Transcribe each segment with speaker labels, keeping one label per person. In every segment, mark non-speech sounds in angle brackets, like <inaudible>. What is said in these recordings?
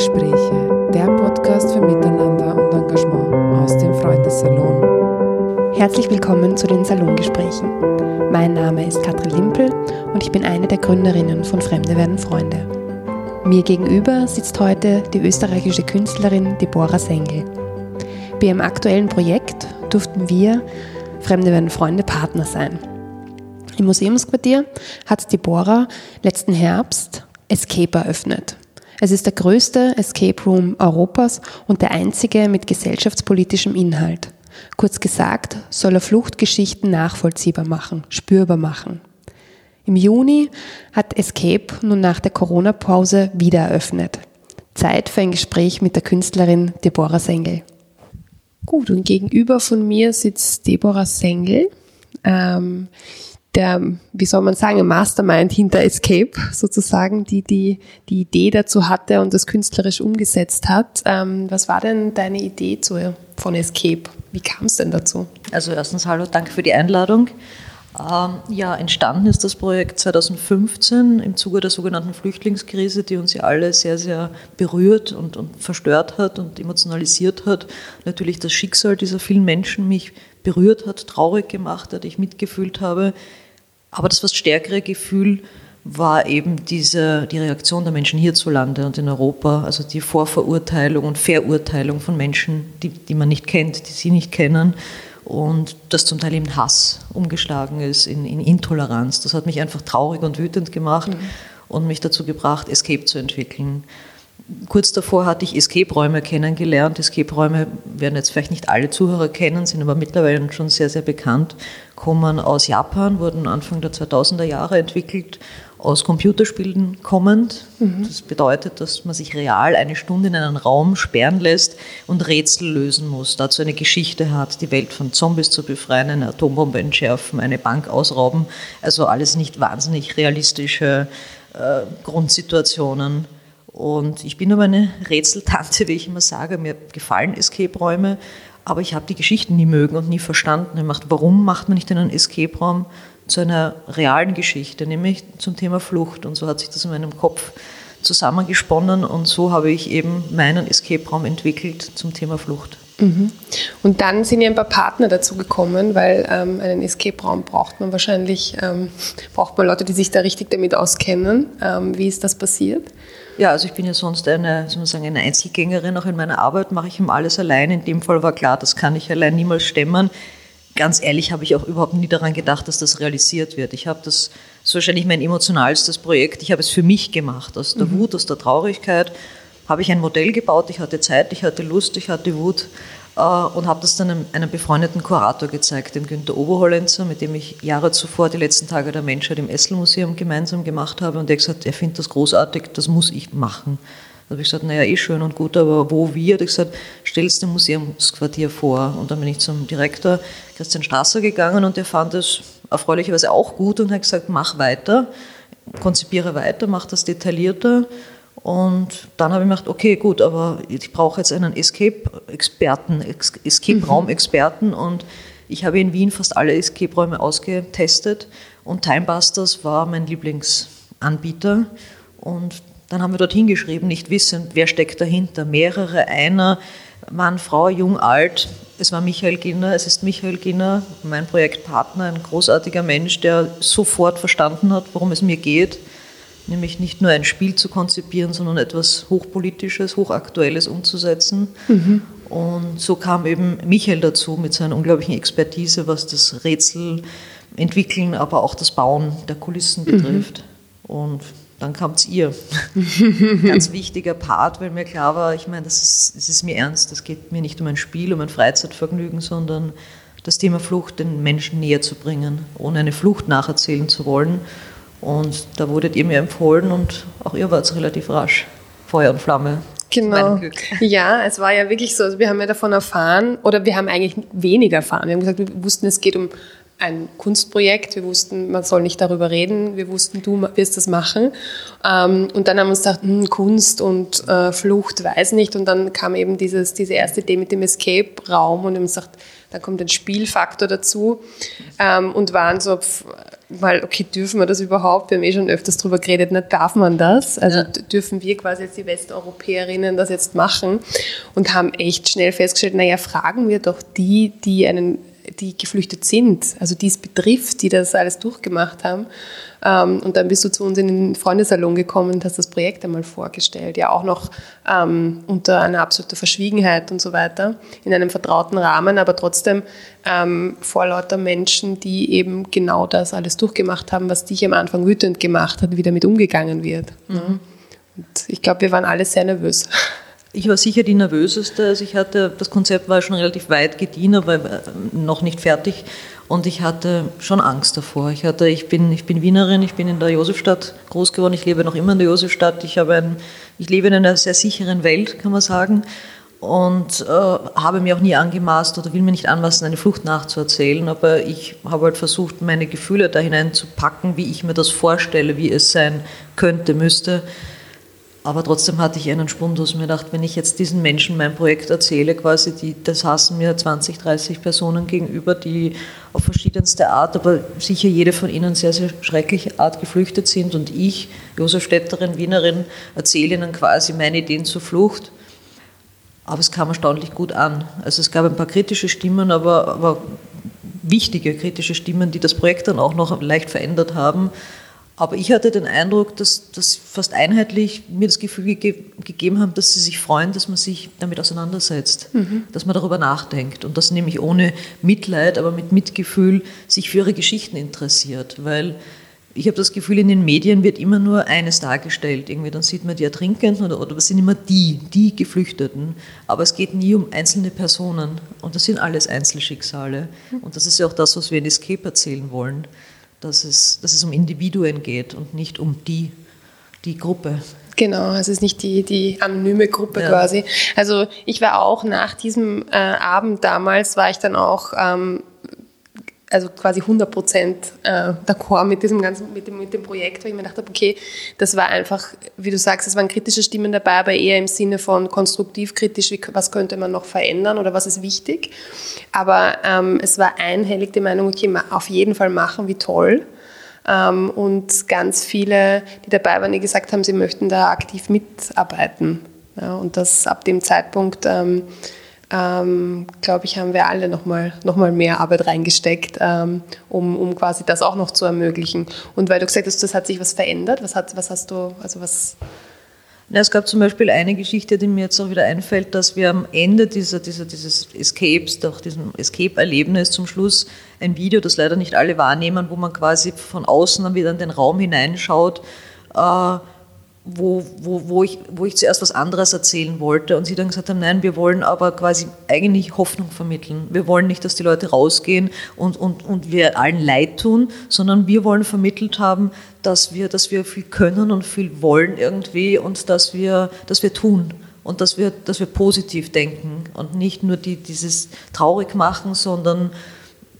Speaker 1: Salongespräche, der Podcast für Miteinander und Engagement aus dem Freundessalon.
Speaker 2: Herzlich willkommen zu den Salongesprächen. Mein Name ist Katrin Limpel und ich bin eine der Gründerinnen von Fremde werden Freunde. Mir gegenüber sitzt heute die österreichische Künstlerin Deborah Sengel. Bei ihrem aktuellen Projekt durften wir, Fremde werden Freunde, Partner sein. Im Museumsquartier hat Deborah letzten Herbst Escape eröffnet. Es ist der größte Escape Room Europas und der einzige mit gesellschaftspolitischem Inhalt. Kurz gesagt, soll er Fluchtgeschichten nachvollziehbar machen, spürbar machen. Im Juni hat Escape nun nach der Corona-Pause wieder eröffnet. Zeit für ein Gespräch mit der Künstlerin Deborah Sengel. Gut, und gegenüber von mir sitzt Deborah Sengel. Ähm, der, wie soll man sagen, Mastermind hinter Escape sozusagen, die die, die Idee dazu hatte und das künstlerisch umgesetzt hat. Ähm, was war denn deine Idee zu, von Escape? Wie kam es denn dazu?
Speaker 3: Also erstens hallo, danke für die Einladung. Ähm, ja, entstanden ist das Projekt 2015 im Zuge der sogenannten Flüchtlingskrise, die uns ja alle sehr, sehr berührt und, und verstört hat und emotionalisiert hat. Natürlich das Schicksal dieser vielen Menschen mich berührt hat, traurig gemacht hat, ich mitgefühlt habe. Aber das fast stärkere Gefühl war eben diese, die Reaktion der Menschen hierzulande und in Europa, also die Vorverurteilung und Verurteilung von Menschen, die, die man nicht kennt, die sie nicht kennen und das zum Teil in Hass umgeschlagen ist, in, in Intoleranz. Das hat mich einfach traurig und wütend gemacht mhm. und mich dazu gebracht, Escape zu entwickeln. Kurz davor hatte ich Escape-Räume kennengelernt. Escape-Räume werden jetzt vielleicht nicht alle Zuhörer kennen, sind aber mittlerweile schon sehr, sehr bekannt, kommen aus Japan, wurden Anfang der 2000er Jahre entwickelt, aus Computerspielen kommend. Mhm. Das bedeutet, dass man sich real eine Stunde in einen Raum sperren lässt und Rätsel lösen muss, dazu eine Geschichte hat, die Welt von Zombies zu befreien, eine Atombombe entschärfen, eine Bank ausrauben. Also alles nicht wahnsinnig realistische äh, Grundsituationen und ich bin aber eine Rätseltante, wie ich immer sage. Mir gefallen Escape-Räume, aber ich habe die Geschichten nie mögen und nie verstanden. Macht, warum macht man nicht einen Escape-Raum zu einer realen Geschichte, nämlich zum Thema Flucht? Und so hat sich das in meinem Kopf zusammengesponnen und so habe ich eben meinen Escape-Raum entwickelt zum Thema Flucht.
Speaker 2: Mhm. Und dann sind ja ein paar Partner dazu gekommen, weil ähm, einen Escape-Raum braucht man wahrscheinlich, ähm, braucht man Leute, die sich da richtig damit auskennen. Ähm, wie ist das passiert?
Speaker 3: Ja, also ich bin ja sonst eine, soll man sagen, eine Einzelgängerin. Auch in meiner Arbeit mache ich immer alles allein. In dem Fall war klar, das kann ich allein niemals stemmen. Ganz ehrlich habe ich auch überhaupt nie daran gedacht, dass das realisiert wird. Ich habe das, das ist wahrscheinlich mein emotionalstes Projekt. Ich habe es für mich gemacht. Aus der mhm. Wut, aus der Traurigkeit habe ich ein Modell gebaut. Ich hatte Zeit, ich hatte Lust, ich hatte Wut und habe das dann einem, einem, befreundeten Kurator gezeigt, dem Günter Oberhollenzer, mit dem ich Jahre zuvor die letzten Tage der Menschheit im Essel-Museum gemeinsam gemacht habe. Und der hat gesagt, er findet das großartig, das muss ich machen. Da habe ich gesagt, naja, eh schön und gut, aber wo, wie? Hat er gesagt, stell es dem Museumsquartier vor. Und dann bin ich zum Direktor Christian Strasser gegangen und der fand es erfreulicherweise auch gut und hat gesagt, mach weiter, konzipiere weiter, mach das detaillierter. Und dann habe ich mir gedacht, okay, gut, aber ich brauche jetzt einen Escape-Experten, Escape-Raum-Experten. Und ich habe in Wien fast alle Escape-Räume ausgetestet. Und Timebusters war mein Lieblingsanbieter. Und dann haben wir dort hingeschrieben, nicht wissend, wer steckt dahinter. Mehrere, einer, Mann, Frau, jung, alt. Es war Michael Ginner, es ist Michael Ginner, mein Projektpartner, ein großartiger Mensch, der sofort verstanden hat, worum es mir geht nämlich nicht nur ein Spiel zu konzipieren, sondern etwas Hochpolitisches, Hochaktuelles umzusetzen. Mhm. Und so kam eben Michael dazu mit seiner unglaublichen Expertise, was das Rätsel entwickeln, aber auch das Bauen der Kulissen mhm. betrifft. Mhm. Und dann kam es ihr. <laughs> Ganz wichtiger Part, weil mir klar war, ich meine, das ist, das ist mir ernst, das geht mir nicht um ein Spiel, um ein Freizeitvergnügen, sondern das Thema Flucht den Menschen näher zu bringen, ohne eine Flucht nacherzählen zu wollen und da wurdet ihr mir empfohlen und auch ihr wart relativ rasch. Feuer und Flamme.
Speaker 2: Genau. Ja, es war ja wirklich so. Also wir haben ja davon erfahren, oder wir haben eigentlich weniger erfahren. Wir haben gesagt, wir wussten, es geht um ein Kunstprojekt. Wir wussten, man soll nicht darüber reden. Wir wussten, du wirst das machen. Ähm, und dann haben wir uns gedacht, hm, Kunst und äh, Flucht, weiß nicht. Und dann kam eben dieses, diese erste Idee mit dem Escape-Raum und wir haben gesagt, da kommt ein Spielfaktor dazu ähm, und waren so, mal, okay, dürfen wir das überhaupt? Wir haben eh schon öfters darüber geredet, nicht darf man das? Also ja. dürfen wir quasi jetzt die Westeuropäerinnen das jetzt machen und haben echt schnell festgestellt, naja, fragen wir doch die, die einen die geflüchtet sind, also die es betrifft, die das alles durchgemacht haben. Ähm, und dann bist du zu uns in den Freundesalon gekommen und hast das Projekt einmal vorgestellt, ja auch noch ähm, unter einer absoluten Verschwiegenheit und so weiter, in einem vertrauten Rahmen, aber trotzdem ähm, vor lauter Menschen, die eben genau das alles durchgemacht haben, was dich am Anfang wütend gemacht hat, wie damit umgegangen wird. Mhm. Und ich glaube, wir waren alle sehr nervös.
Speaker 3: Ich war sicher die nervöseste. Also ich hatte, das Konzept war schon relativ weit gediehen, aber äh, noch nicht fertig. Und ich hatte schon Angst davor. Ich, hatte, ich, bin, ich bin Wienerin, ich bin in der Josefstadt groß geworden, ich lebe noch immer in der Josefstadt. Ich, habe ein, ich lebe in einer sehr sicheren Welt, kann man sagen. Und äh, habe mir auch nie angemaßt oder will mir nicht anmaßen, eine Flucht nachzuerzählen. Aber ich habe halt versucht, meine Gefühle da hineinzupacken, wie ich mir das vorstelle, wie es sein könnte, müsste. Aber trotzdem hatte ich einen Spundus. Mir gedacht, wenn ich jetzt diesen Menschen mein Projekt erzähle, quasi, die, das hassen mir 20, 30 Personen gegenüber, die auf verschiedenste Art, aber sicher jede von ihnen sehr, sehr schreckliche Art geflüchtet sind. Und ich, Josef Städterin, Wienerin, erzähle ihnen quasi meine Ideen zur Flucht. Aber es kam erstaunlich gut an. Also es gab ein paar kritische Stimmen, aber, aber wichtige kritische Stimmen, die das Projekt dann auch noch leicht verändert haben. Aber ich hatte den Eindruck, dass, dass fast einheitlich mir das Gefühl ge gegeben haben, dass sie sich freuen, dass man sich damit auseinandersetzt, mhm. dass man darüber nachdenkt und dass nämlich ohne Mitleid, aber mit Mitgefühl sich für ihre Geschichten interessiert. Weil ich habe das Gefühl, in den Medien wird immer nur eines dargestellt. Irgendwie dann sieht man die Ertrinkenden oder, oder was sind immer die, die Geflüchteten. Aber es geht nie um einzelne Personen. Und das sind alles Einzelschicksale. Mhm. Und das ist ja auch das, was wir in Escape erzählen wollen dass es, dass es um Individuen geht und nicht um die, die Gruppe.
Speaker 2: Genau, es ist nicht die, die anonyme Gruppe ja. quasi. Also ich war auch nach diesem äh, Abend damals, war ich dann auch ähm, also quasi 100 Prozent äh, d'accord mit diesem ganzen, mit dem, mit dem Projekt, weil ich mir gedacht habe, okay, das war einfach, wie du sagst, es waren kritische Stimmen dabei, aber eher im Sinne von konstruktiv kritisch, wie, was könnte man noch verändern oder was ist wichtig. Aber ähm, es war einhellig die Meinung, okay, auf jeden Fall machen, wie toll. Ähm, und ganz viele, die dabei waren, die gesagt haben, sie möchten da aktiv mitarbeiten. Ja, und das ab dem Zeitpunkt ähm, ähm, glaube ich, haben wir alle nochmal noch mal mehr Arbeit reingesteckt, ähm, um, um quasi das auch noch zu ermöglichen. Und weil du gesagt hast, das hat sich was verändert, was, hat, was hast du, also was...
Speaker 3: Es gab zum Beispiel eine Geschichte, die mir jetzt auch wieder einfällt, dass wir am Ende dieser, dieser, dieses Escapes, doch diesem Escape-Erlebnis zum Schluss ein Video, das leider nicht alle wahrnehmen, wo man quasi von außen dann wieder in den Raum hineinschaut, äh, wo, wo, wo, ich, wo ich zuerst was anderes erzählen wollte und sie dann gesagt haben, nein, wir wollen aber quasi eigentlich Hoffnung vermitteln. Wir wollen nicht, dass die Leute rausgehen und, und, und wir allen leid tun, sondern wir wollen vermittelt haben, dass wir, dass wir viel können und viel wollen irgendwie und dass wir, dass wir tun und dass wir, dass wir positiv denken und nicht nur die, dieses traurig machen, sondern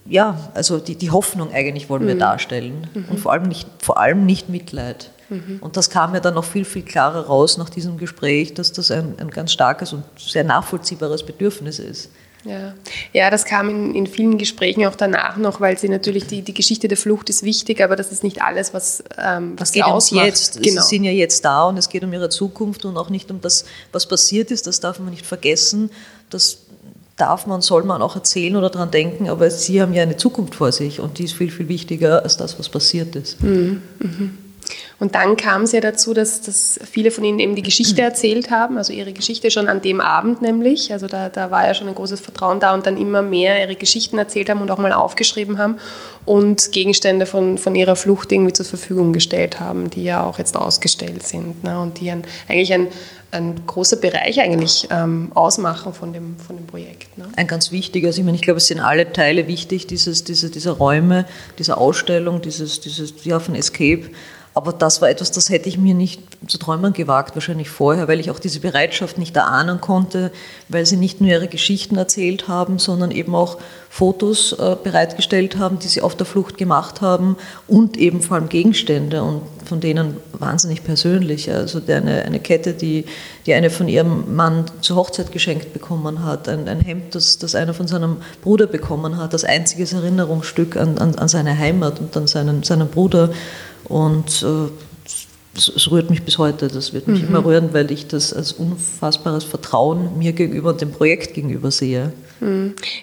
Speaker 3: ja, also die, die Hoffnung eigentlich wollen wir mhm. darstellen mhm. und vor allem nicht, vor allem nicht Mitleid. Mhm. Und das kam ja dann noch viel, viel klarer raus nach diesem Gespräch, dass das ein, ein ganz starkes und sehr nachvollziehbares Bedürfnis ist.
Speaker 2: Ja, ja das kam in, in vielen Gesprächen auch danach noch, weil sie natürlich die, die Geschichte der Flucht ist wichtig, aber das ist nicht alles, was, ähm, was
Speaker 3: es geht ums Jetzt. Genau. Sie sind ja jetzt da und es geht um ihre Zukunft und auch nicht um das, was passiert ist. Das darf man nicht vergessen. Das darf man, soll man auch erzählen oder daran denken, aber sie haben ja eine Zukunft vor sich und die ist viel, viel wichtiger als das, was passiert ist. Mhm.
Speaker 2: Mhm. Und dann kam es ja dazu, dass, dass viele von ihnen eben die Geschichte erzählt haben, also ihre Geschichte schon an dem Abend nämlich. Also da, da war ja schon ein großes Vertrauen da und dann immer mehr ihre Geschichten erzählt haben und auch mal aufgeschrieben haben und Gegenstände von, von ihrer Flucht irgendwie zur Verfügung gestellt haben, die ja auch jetzt ausgestellt sind ne? und die ein, eigentlich ein, ein großer Bereich eigentlich ähm, ausmachen von dem, von dem Projekt. Ne?
Speaker 3: Ein ganz wichtiger, also ich meine, ich glaube, es sind alle Teile wichtig, dieses, diese, dieser Räume, dieser Ausstellung, dieses, dieses ja, von Escape Aber das war etwas, das hätte ich mir nicht zu träumen gewagt, wahrscheinlich vorher, weil ich auch diese Bereitschaft nicht erahnen konnte, weil sie nicht nur ihre Geschichten erzählt haben, sondern eben auch Fotos äh, bereitgestellt haben, die sie auf der Flucht gemacht haben und eben vor allem Gegenstände und von denen wahnsinnig persönlich. Also eine, eine Kette, die, die eine von ihrem Mann zur Hochzeit geschenkt bekommen hat, ein, ein Hemd, das, das einer von seinem Bruder bekommen hat, das einziges Erinnerungsstück an, an, an seine Heimat und an seinen, seinen Bruder. Und äh, es rührt mich bis heute. Das wird mich mhm. immer rühren, weil ich das als unfassbares Vertrauen mir gegenüber und dem Projekt gegenüber sehe.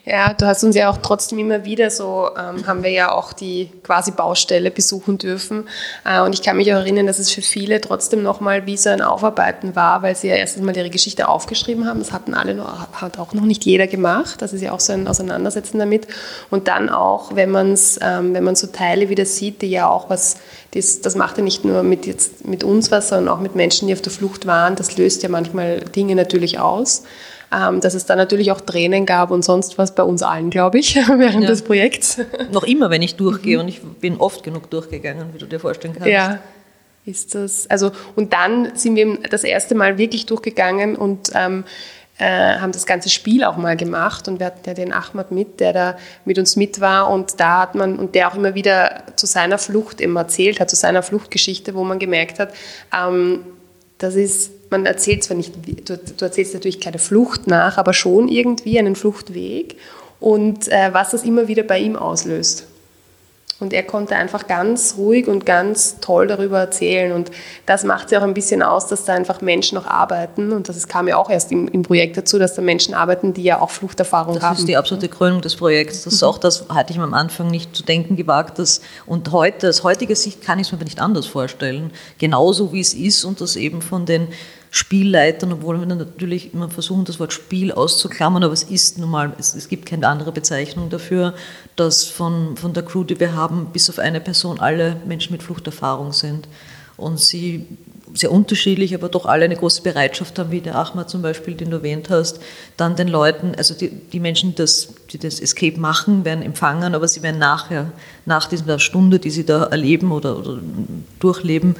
Speaker 2: Ja, du hast uns ja auch trotzdem immer wieder so, ähm, haben wir ja auch die quasi Baustelle besuchen dürfen. Äh, und ich kann mich auch erinnern, dass es für viele trotzdem nochmal wie so ein Aufarbeiten war, weil sie ja erst einmal ihre Geschichte aufgeschrieben haben. Das hatten alle noch, hat auch noch nicht jeder gemacht. Das ist ja auch so ein Auseinandersetzen damit. Und dann auch, wenn man es, ähm, wenn man so Teile wieder sieht, die ja auch was, das, das macht ja nicht nur mit, jetzt, mit uns was, sondern auch mit Menschen, die auf der Flucht waren. Das löst ja manchmal Dinge natürlich aus ähm, dass es da natürlich auch Tränen gab und sonst was bei uns allen, glaube ich, <laughs> während ja. des Projekts.
Speaker 3: Noch immer, wenn ich <laughs> durchgehe und ich bin oft genug durchgegangen, wie du dir vorstellen kannst.
Speaker 2: Ja. Ist das, also, und dann sind wir das erste Mal wirklich durchgegangen und ähm, äh, haben das ganze Spiel auch mal gemacht und wir hatten ja den Ahmad mit, der da mit uns mit war und da hat man, und der auch immer wieder zu seiner Flucht immer erzählt hat, zu seiner Fluchtgeschichte, wo man gemerkt hat, ähm, das ist man erzählt zwar nicht, du, du, erzählst natürlich keine Flucht nach, aber schon irgendwie einen Fluchtweg und äh, was das immer wieder bei ihm auslöst. Und er konnte einfach ganz ruhig und ganz toll darüber erzählen. Und das macht ja auch ein bisschen aus, dass da einfach Menschen noch arbeiten. Und das kam ja auch erst im, im Projekt dazu, dass da Menschen arbeiten, die ja auch Fluchterfahrung
Speaker 3: das
Speaker 2: haben.
Speaker 3: Das ist die absolute Krönung des Projekts. Das ist auch das, hatte ich am Anfang nicht zu denken gewagt. Dass, und heute, aus heutiger Sicht kann ich es mir nicht anders vorstellen. Genauso wie es ist und das eben von den Spielleitern, obwohl wir natürlich immer versuchen, das Wort Spiel auszuklammern, aber es ist normal, es, es, gibt keine andere Bezeichnung dafür, dass von, von der Crew, die wir haben, bis auf eine Person alle Menschen mit Fluchterfahrung sind. Und sie sehr unterschiedlich, aber doch alle eine große Bereitschaft haben, wie der Ahmad zum Beispiel, den du erwähnt hast, dann den Leuten, also die, die Menschen, das, die das Escape machen, werden empfangen, aber sie werden nachher, nach dieser Stunde, die sie da erleben oder, oder durchleben,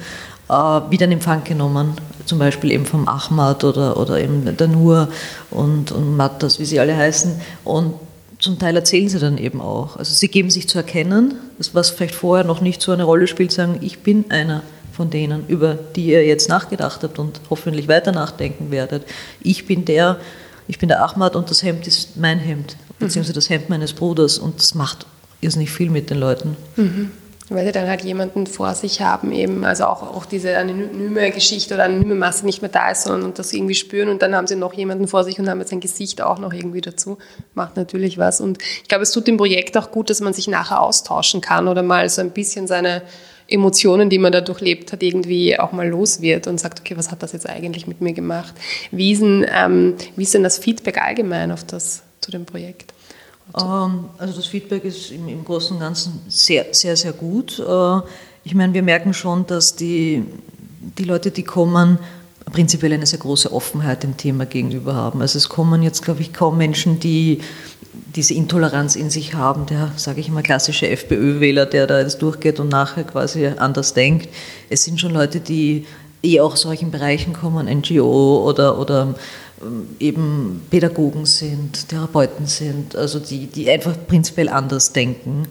Speaker 3: wieder in Empfang genommen. Zum Beispiel eben vom Ahmad oder, oder eben der Nur und, und Mattas, wie sie alle heißen. Und zum Teil erzählen sie dann eben auch. Also sie geben sich zu erkennen, das, was vielleicht vorher noch nicht so eine Rolle spielt, sagen, ich bin einer von denen, über die ihr jetzt nachgedacht habt und hoffentlich weiter nachdenken werdet. Ich bin der, ich bin der Ahmad und das Hemd ist mein Hemd, beziehungsweise das Hemd meines Bruders und das macht irrsinnig viel mit den Leuten.
Speaker 2: Mhm. Weil sie dann halt jemanden vor sich haben, eben, also auch, auch diese anonyme Geschichte oder anonyme Masse nicht mehr da ist, sondern das irgendwie spüren und dann haben sie noch jemanden vor sich und haben jetzt sein Gesicht auch noch irgendwie dazu. Macht natürlich was. Und ich glaube, es tut dem Projekt auch gut, dass man sich nachher austauschen kann oder mal so ein bisschen seine Emotionen, die man da durchlebt hat, irgendwie auch mal los wird und sagt, okay, was hat das jetzt eigentlich mit mir gemacht? Wie ist denn, ähm, wie ist denn das Feedback allgemein auf das, zu dem Projekt?
Speaker 3: Ähm, also das Feedback ist im, im Großen und Ganzen sehr, sehr, sehr gut. Äh, ich meine, wir merken schon, dass die, die Leute, die kommen, prinzipiell eine sehr große Offenheit dem Thema gegenüber haben. Also es kommen jetzt, glaube ich, kaum Menschen, die diese Intoleranz in sich haben, der, sage ich immer, klassische FPÖ-Wähler, der da jetzt durchgeht und nachher quasi anders denkt. Es sind schon Leute, die eh auch solchen Bereichen kommen, NGO oder, oder ähm, eben Pädagogen sind, Therapeuten sind, also die, die einfach prinzipiell anders denken.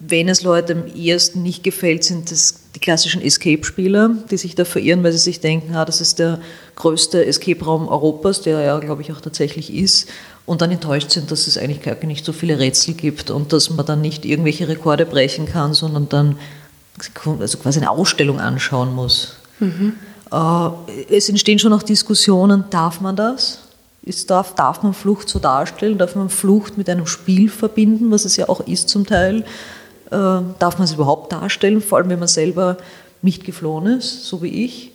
Speaker 3: Wenn es Leuten am ehesten nicht gefällt, sind das die klassischen Escape-Spieler, die sich da verirren, weil sie sich denken, ah, das ist der größte Escape-Raum Europas, der ja, glaube ich, auch tatsächlich ist und dann enttäuscht sind, dass es eigentlich gar nicht so viele Rätsel gibt und dass man dann nicht irgendwelche Rekorde brechen kann, sondern dann also quasi eine Ausstellung anschauen muss. Mhm. Es entstehen schon auch Diskussionen, darf man das? Ist, darf, darf man Flucht so darstellen? Darf man Flucht mit einem Spiel verbinden, was es ja auch ist zum Teil? Äh, darf man es überhaupt darstellen, vor allem wenn man selber nicht geflohen ist, so wie ich?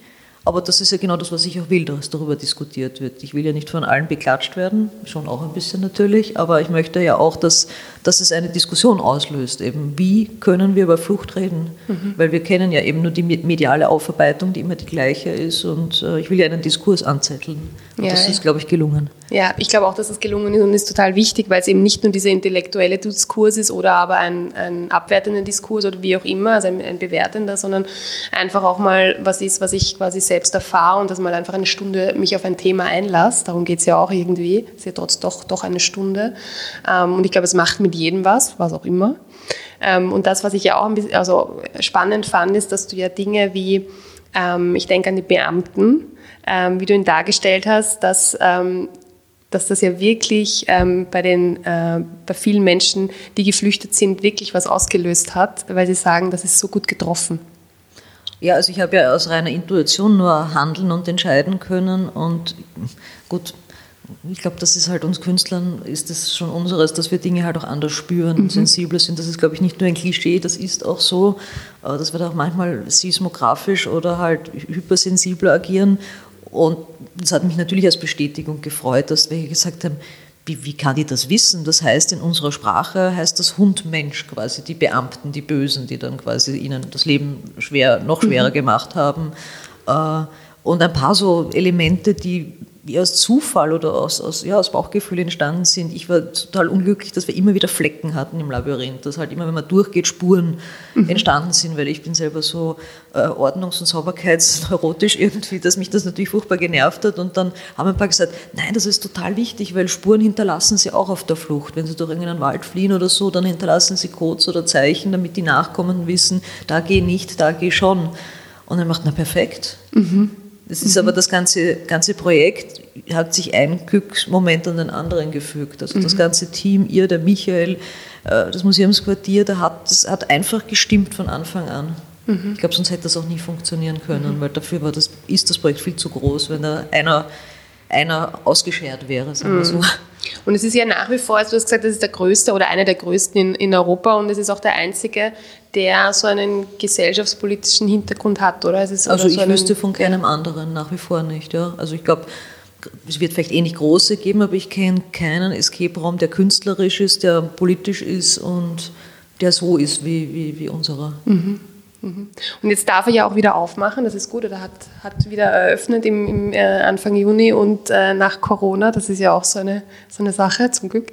Speaker 3: Aber das ist ja genau das, was ich auch will, dass darüber diskutiert wird. Ich will ja nicht von allen beklatscht werden, schon auch ein bisschen natürlich, aber ich möchte ja auch, dass, dass es eine Diskussion auslöst, eben wie können wir über Flucht reden, mhm. weil wir kennen ja eben nur die mediale Aufarbeitung, die immer die gleiche ist und äh, ich will ja einen Diskurs anzetteln. Und ja, das ist, glaube ich, gelungen.
Speaker 2: Ja, ich glaube auch, dass es gelungen ist und ist total wichtig, weil es eben nicht nur dieser intellektuelle Diskurs ist oder aber ein, ein abwertender Diskurs oder wie auch immer, also ein, ein bewertender, sondern einfach auch mal was ist, was ich quasi selbst erfahre und dass mal einfach eine Stunde mich auf ein Thema einlasse. Darum geht es ja auch irgendwie. Es ist ja trotz doch, doch eine Stunde. Ähm, und ich glaube, es macht mit jedem was, was auch immer. Ähm, und das, was ich ja auch ein bisschen also spannend fand, ist, dass du ja Dinge wie, ähm, ich denke an die Beamten, wie du ihn dargestellt hast, dass dass das ja wirklich ähm, bei, den, äh, bei vielen Menschen, die geflüchtet sind, wirklich was ausgelöst hat, weil sie sagen, das ist so gut getroffen.
Speaker 3: Ja, also ich habe ja aus reiner Intuition nur handeln und entscheiden können und gut, ich glaube, das ist halt uns Künstlern, ist das schon unseres, dass wir Dinge halt auch anders spüren und mhm. sensibler sind. Das ist, glaube ich, nicht nur ein Klischee, das ist auch so, dass wir da auch manchmal seismografisch oder halt hypersensibler agieren und das hat mich natürlich als Bestätigung gefreut, dass wir gesagt haben, wie, wie kann ich das wissen? Das heißt, in unserer Sprache heißt das Hund-Mensch quasi, die Beamten, die Bösen, die dann quasi ihnen das Leben schwer, noch schwerer mhm. gemacht haben. Äh, und ein paar so Elemente, die wie aus Zufall oder aus, aus, ja, aus Bauchgefühl entstanden sind. Ich war total unglücklich, dass wir immer wieder Flecken hatten im Labyrinth, dass halt immer, wenn man durchgeht, Spuren mhm. entstanden sind, weil ich bin selber so äh, ordnungs- und sauberkeitsneurotisch irgendwie, dass mich das natürlich furchtbar genervt hat. Und dann haben ein paar gesagt, nein, das ist total wichtig, weil Spuren hinterlassen sie auch auf der Flucht. Wenn sie durch irgendeinen Wald fliehen oder so, dann hinterlassen sie Codes oder Zeichen, damit die Nachkommen wissen, da geh nicht, da geh schon. Und er macht, na perfekt. Mhm. Das ist mhm. aber das ganze, ganze Projekt, hat sich ein Glücksmoment an den anderen gefügt. Also mhm. das ganze Team, ihr, der Michael, äh, das Museumsquartier, da hat, das hat einfach gestimmt von Anfang an. Mhm. Ich glaube, sonst hätte das auch nie funktionieren können, mhm. weil dafür war das, ist das Projekt viel zu groß, wenn da einer, einer ausgeschert wäre, sagen wir so. Mhm.
Speaker 2: Und es ist ja nach wie vor, also du hast gesagt, das ist der größte oder einer der größten in, in Europa und es ist auch der einzige, der so einen gesellschaftspolitischen Hintergrund hat, oder?
Speaker 3: also ich so wüsste von keinem anderen nach wie vor nicht. Ja. Also ich glaube, es wird vielleicht ähnlich große geben, aber ich kenne keinen Escape-Raum, der künstlerisch ist, der politisch ist und der so ist wie, wie, wie unserer. Mhm.
Speaker 2: Mhm. Und jetzt darf er ja auch wieder aufmachen, das ist gut, er hat, hat wieder eröffnet im, im äh, Anfang Juni und äh, nach Corona, das ist ja auch so eine, so eine Sache, zum Glück.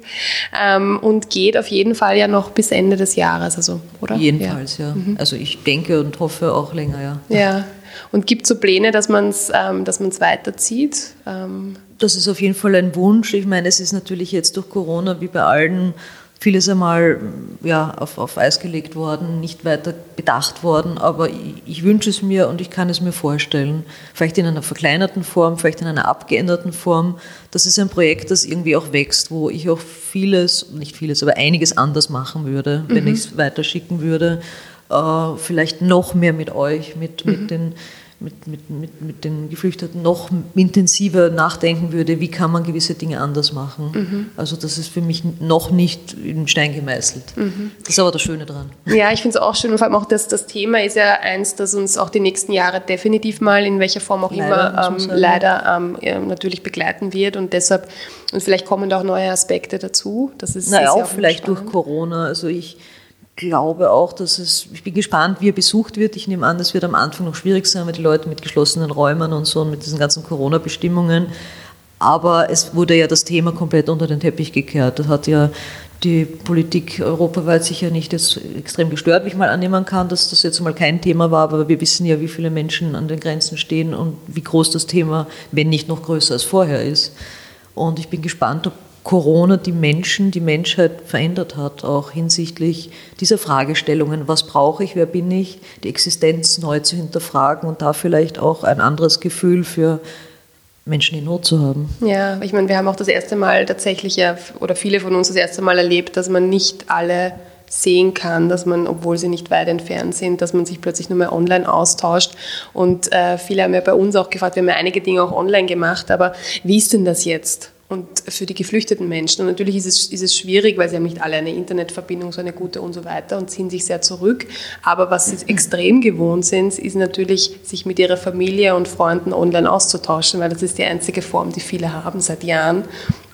Speaker 2: Ähm, und geht auf jeden Fall ja noch bis Ende des Jahres, also, oder?
Speaker 3: Jedenfalls, ja. ja. Mhm. Also ich denke und hoffe auch länger, ja.
Speaker 2: Ja. Und gibt es so Pläne, dass man es ähm, weiterzieht? Ähm
Speaker 3: das ist auf jeden Fall ein Wunsch. Ich meine, es ist natürlich jetzt durch Corona wie bei allen vieles einmal ja, auf, auf Eis gelegt worden, nicht weiter bedacht worden, aber ich, ich, wünsche es mir und ich kann es mir vorstellen, vielleicht in einer verkleinerten Form, vielleicht in einer abgeänderten Form. Das ist ein Projekt, das irgendwie auch wächst, wo ich auch vieles, nicht vieles, aber einiges anders machen würde, wenn mhm. ich es weiterschicken würde. Äh, vielleicht noch mehr mit euch, mit, mhm. mit den mit, mit, mit, mit den Geflüchteten noch intensiver nachdenken würde, wie kann man gewisse Dinge anders machen. Mhm. Also das ist für mich noch nicht in Stein gemeißelt. Mhm. Das ist aber das Schöne dran.
Speaker 2: Ja, ich finde es auch schön und vor allem auch das, das Thema ist ja eins, das uns auch die nächsten Jahre definitiv mal, in welcher Form auch leider, immer, ähm, leider ähm, natürlich begleiten wird und deshalb, und vielleicht kommen da auch neue Aspekte dazu.
Speaker 3: Das ist, naja, ist auch, auch vielleicht spannend. durch Corona. Also ich glaube auch, dass es, ich bin gespannt, wie er besucht wird. Ich nehme an, das wird am Anfang noch schwierig sein, weil die Leute mit geschlossenen Räumen und so und mit diesen ganzen Corona-Bestimmungen. Aber es wurde ja das Thema komplett unter den Teppich gekehrt. Das hat ja die Politik europaweit sicher nicht jetzt extrem gestört, wie ich mal annehmen kann, dass das jetzt mal kein Thema war, aber wir wissen ja, wie viele Menschen an den Grenzen stehen und wie groß das Thema, wenn nicht noch größer als vorher ist. Und ich bin gespannt, ob Corona die Menschen, die Menschheit verändert hat, auch hinsichtlich dieser Fragestellungen, was brauche ich, wer bin ich, die Existenz neu zu hinterfragen und da vielleicht auch ein anderes Gefühl für Menschen in Not zu haben.
Speaker 2: Ja, ich meine, wir haben auch das erste Mal tatsächlich, ja, oder viele von uns das erste Mal erlebt, dass man nicht alle sehen kann, dass man, obwohl sie nicht weit entfernt sind, dass man sich plötzlich nur mehr online austauscht. Und äh, viele haben ja bei uns auch gefragt, wir haben ja einige Dinge auch online gemacht, aber wie ist denn das jetzt? Und für die geflüchteten Menschen. Und natürlich ist es, ist es schwierig, weil sie haben nicht alle eine Internetverbindung, so eine gute und so weiter und ziehen sich sehr zurück. Aber was sie <clears throat> extrem gewohnt sind, ist natürlich, sich mit ihrer Familie und Freunden online auszutauschen, weil das ist die einzige Form, die viele haben seit Jahren.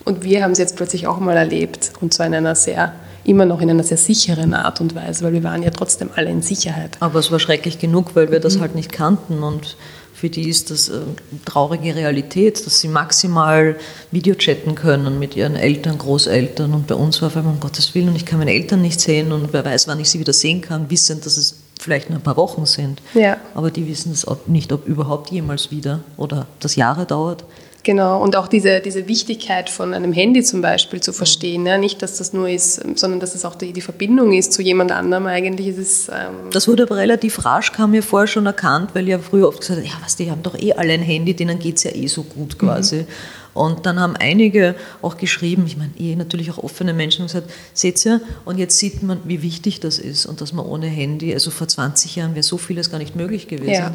Speaker 2: Und wir haben es jetzt plötzlich auch mal erlebt und zwar in einer sehr immer noch in einer sehr sicheren Art und Weise, weil wir waren ja trotzdem alle in Sicherheit.
Speaker 3: Aber es war schrecklich genug, weil wir das halt nicht kannten und für die ist das äh, traurige Realität, dass sie maximal Videochatten können mit ihren Eltern, Großeltern und bei uns war auf einmal um Gottes Willen und ich kann meine Eltern nicht sehen und wer weiß, wann ich sie wieder sehen kann, wissend, dass es vielleicht nur ein paar Wochen sind.
Speaker 2: Ja.
Speaker 3: Aber die wissen es nicht, ob überhaupt jemals wieder oder das Jahre dauert.
Speaker 2: Genau, und auch diese, diese Wichtigkeit von einem Handy zum Beispiel zu verstehen. Ja? Nicht, dass das nur ist, sondern dass es auch die, die Verbindung ist zu jemand anderem. Eigentlich ist es. Ähm
Speaker 3: das wurde aber relativ rasch, kam mir vorher schon erkannt, weil ja früher oft gesagt ja, was, die haben doch eh alle ein Handy, denen geht es ja eh so gut quasi. Mhm. Und dann haben einige auch geschrieben, ich meine, eh natürlich auch offene Menschen gesagt, seht ihr, und jetzt sieht man, wie wichtig das ist und dass man ohne Handy, also vor 20 Jahren wäre so vieles gar nicht möglich gewesen.
Speaker 2: Ja.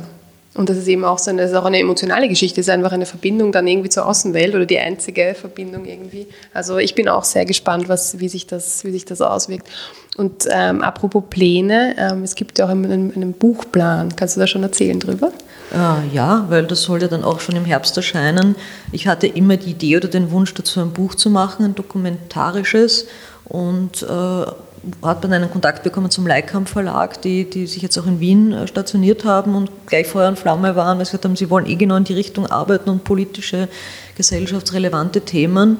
Speaker 2: Und das ist eben auch so eine, ist auch eine emotionale Geschichte, es ist einfach eine Verbindung dann irgendwie zur Außenwelt oder die einzige Verbindung irgendwie. Also ich bin auch sehr gespannt, was, wie, sich das, wie sich das auswirkt. Und ähm, apropos Pläne, ähm, es gibt ja auch einen, einen, Buchplan. Kannst du da schon erzählen drüber?
Speaker 3: Äh, ja, weil das soll ja dann auch schon im Herbst erscheinen. Ich hatte immer die Idee oder den Wunsch dazu, ein Buch zu machen, ein dokumentarisches. Und äh, hat man einen Kontakt bekommen zum Leikamp Verlag, die, die sich jetzt auch in Wien äh, stationiert haben und gleich Feuer und Flamme waren, weil sie gesagt haben, sie wollen eh genau in die Richtung arbeiten und politische, gesellschaftsrelevante Themen.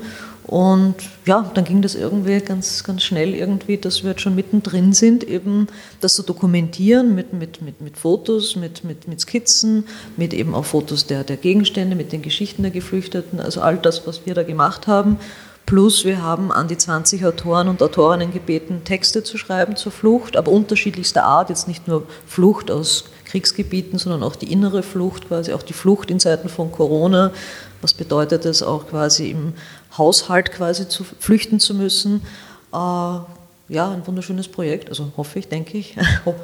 Speaker 3: Und ja, dann ging das irgendwie ganz, ganz schnell irgendwie, dass wir jetzt schon mittendrin sind, eben das zu dokumentieren mit, mit, mit, mit Fotos, mit, mit, mit Skizzen, mit eben auch Fotos der, der Gegenstände, mit den Geschichten der Geflüchteten, also all das, was wir da gemacht haben. Plus wir haben an die 20 Autoren und Autorinnen gebeten, Texte zu schreiben zur Flucht, aber unterschiedlichster Art, jetzt nicht nur Flucht aus Kriegsgebieten, sondern auch die innere Flucht, quasi auch die Flucht in Zeiten von Corona. Was bedeutet es auch quasi im Haushalt quasi zu flüchten zu müssen? Äh, ja, ein wunderschönes Projekt, also hoffe ich, denke ich,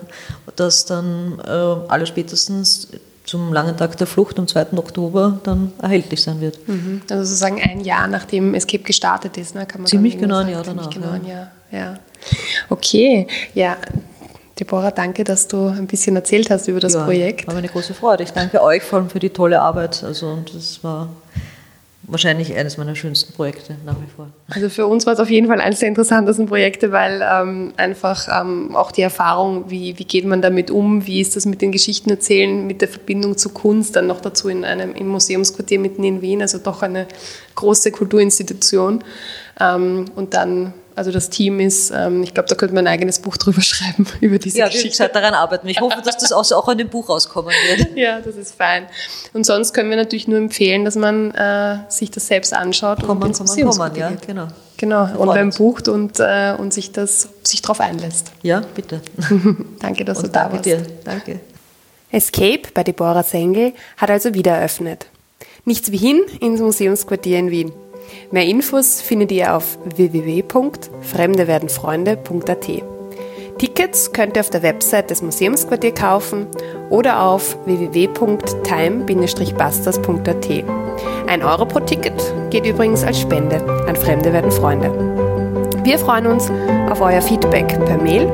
Speaker 3: <laughs> dass dann äh, alle spätestens zum langen Tag der Flucht am 2. Oktober dann erhältlich sein wird.
Speaker 2: Mhm. Also sozusagen ein Jahr nachdem Escape gestartet ist, ne,
Speaker 3: kann man Ziemlich genau ein Jahr danach.
Speaker 2: Genau ein Jahr, ja. Okay, ja. Deborah, danke, dass du ein bisschen erzählt hast über das
Speaker 3: ja,
Speaker 2: Projekt.
Speaker 3: War mir eine große Freude. Ich danke euch vor allem für die tolle Arbeit. Also, und das war wahrscheinlich eines meiner schönsten Projekte nach wie vor.
Speaker 2: Also für uns war es auf jeden Fall eines der interessantesten Projekte, weil ähm, einfach ähm, auch die Erfahrung, wie, wie geht man damit um, wie ist das mit den Geschichten erzählen, mit der Verbindung zu Kunst, dann noch dazu in einem im Museumsquartier mitten in Wien, also doch eine große Kulturinstitution. Ähm, und dann also das Team ist, ähm, ich glaube, da könnte man ein eigenes Buch drüber <laughs> schreiben, über diese
Speaker 3: ja,
Speaker 2: Geschichte.
Speaker 3: Ja, daran arbeiten. Ich hoffe, dass das auch an dem Buch rauskommen wird. <laughs>
Speaker 2: ja, das ist fein. Und sonst können wir natürlich nur empfehlen, dass man äh, sich das selbst anschaut.
Speaker 3: Kommen, und kommen, kommen, ja, genau.
Speaker 2: Genau, online bucht und, äh, und sich, das, sich darauf einlässt.
Speaker 3: Ja, bitte. <laughs>
Speaker 2: danke, dass
Speaker 3: und
Speaker 2: du da
Speaker 3: danke
Speaker 2: warst.
Speaker 3: Dir. Danke.
Speaker 4: Escape bei Deborah Sengel hat also wieder eröffnet. Nichts wie hin ins Museumsquartier in Wien. Mehr Infos findet ihr auf www.fremdewerdenfreunde.at. Tickets könnt ihr auf der Website des Museumsquartier kaufen oder auf www.time-busters.at. Ein Euro pro Ticket geht übrigens als Spende an Fremde werden Freunde. Wir freuen uns auf euer Feedback per Mail